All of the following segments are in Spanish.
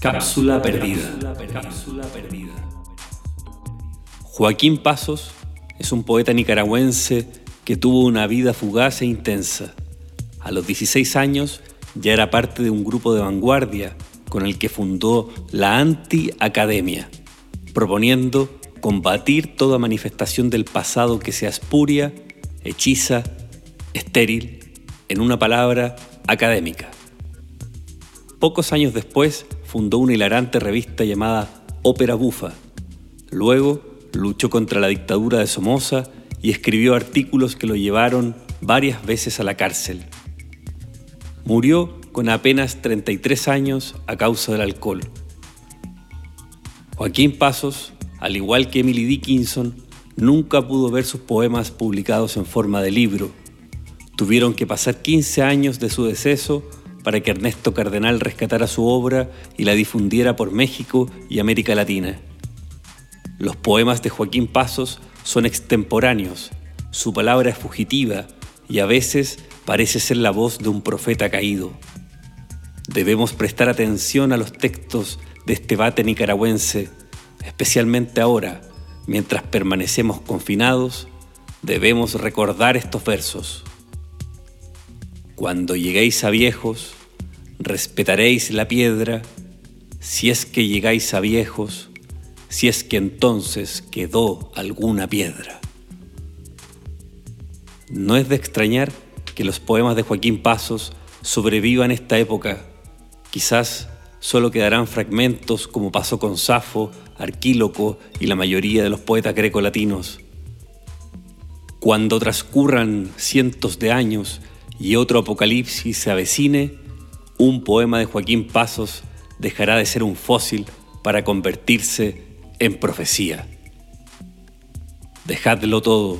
Cápsula perdida. Joaquín Pasos es un poeta nicaragüense que tuvo una vida fugaz e intensa. A los 16 años ya era parte de un grupo de vanguardia con el que fundó la Anti-Academia, proponiendo combatir toda manifestación del pasado que sea espuria, hechiza, estéril, en una palabra, académica. Pocos años después fundó una hilarante revista llamada Ópera Bufa. Luego luchó contra la dictadura de Somoza y escribió artículos que lo llevaron varias veces a la cárcel. Murió con apenas 33 años a causa del alcohol. Joaquín Pasos, al igual que Emily Dickinson, nunca pudo ver sus poemas publicados en forma de libro. Tuvieron que pasar 15 años de su deceso para que Ernesto Cardenal rescatara su obra y la difundiera por México y América Latina. Los poemas de Joaquín Pasos son extemporáneos, su palabra es fugitiva y a veces parece ser la voz de un profeta caído. Debemos prestar atención a los textos de este bate nicaragüense, especialmente ahora, mientras permanecemos confinados, debemos recordar estos versos. Cuando lleguéis a viejos, respetaréis la piedra, si es que llegáis a viejos, si es que entonces quedó alguna piedra. No es de extrañar que los poemas de Joaquín Pasos sobrevivan esta época. Quizás solo quedarán fragmentos como pasó con Safo, Arquíloco y la mayoría de los poetas grecolatinos. Cuando transcurran cientos de años y otro apocalipsis se avecine, un poema de Joaquín Pasos dejará de ser un fósil para convertirse en profecía. Dejadlo todo,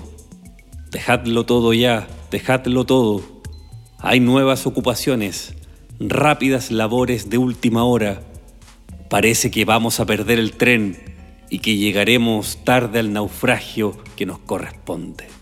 dejadlo todo ya, dejadlo todo. Hay nuevas ocupaciones, rápidas labores de última hora. Parece que vamos a perder el tren y que llegaremos tarde al naufragio que nos corresponde.